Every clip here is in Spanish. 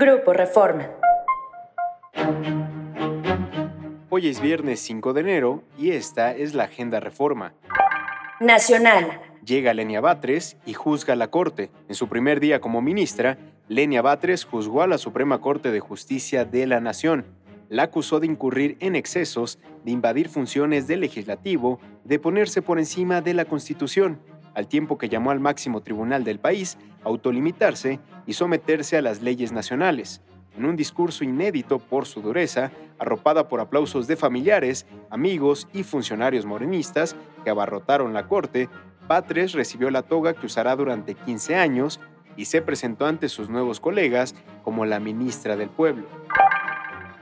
Grupo Reforma. Hoy es viernes 5 de enero y esta es la Agenda Reforma. Nacional. Llega Lenia Batres y juzga a la Corte. En su primer día como ministra, Lenia Batres juzgó a la Suprema Corte de Justicia de la Nación. La acusó de incurrir en excesos, de invadir funciones del legislativo, de ponerse por encima de la Constitución, al tiempo que llamó al máximo tribunal del país a autolimitarse y someterse a las leyes nacionales. En un discurso inédito por su dureza, arropada por aplausos de familiares, amigos y funcionarios morenistas que abarrotaron la corte, Batres recibió la toga que usará durante 15 años y se presentó ante sus nuevos colegas como la ministra del pueblo.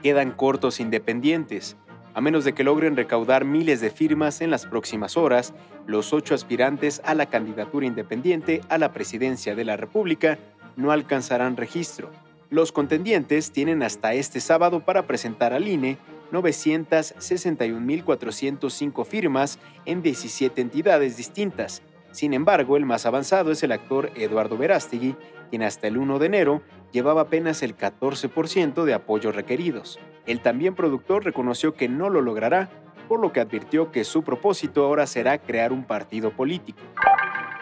Quedan cortos independientes. A menos de que logren recaudar miles de firmas en las próximas horas, los ocho aspirantes a la candidatura independiente a la presidencia de la República no alcanzarán registro. Los contendientes tienen hasta este sábado para presentar al INE 961.405 firmas en 17 entidades distintas. Sin embargo, el más avanzado es el actor Eduardo Verástegui, quien hasta el 1 de enero llevaba apenas el 14% de apoyos requeridos. El también productor reconoció que no lo logrará, por lo que advirtió que su propósito ahora será crear un partido político.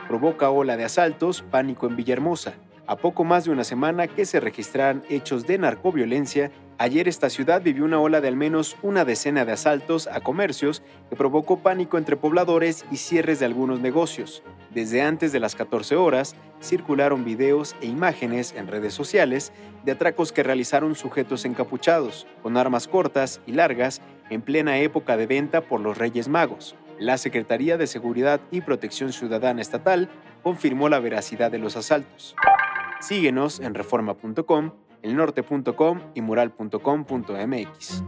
Provoca ola de asaltos, pánico en Villahermosa. A poco más de una semana que se registraran hechos de narcoviolencia, ayer esta ciudad vivió una ola de al menos una decena de asaltos a comercios que provocó pánico entre pobladores y cierres de algunos negocios. Desde antes de las 14 horas, circularon videos e imágenes en redes sociales de atracos que realizaron sujetos encapuchados, con armas cortas y largas, en plena época de venta por los Reyes Magos. La Secretaría de Seguridad y Protección Ciudadana Estatal confirmó la veracidad de los asaltos. Síguenos en reforma.com, elnorte.com y mural.com.mx.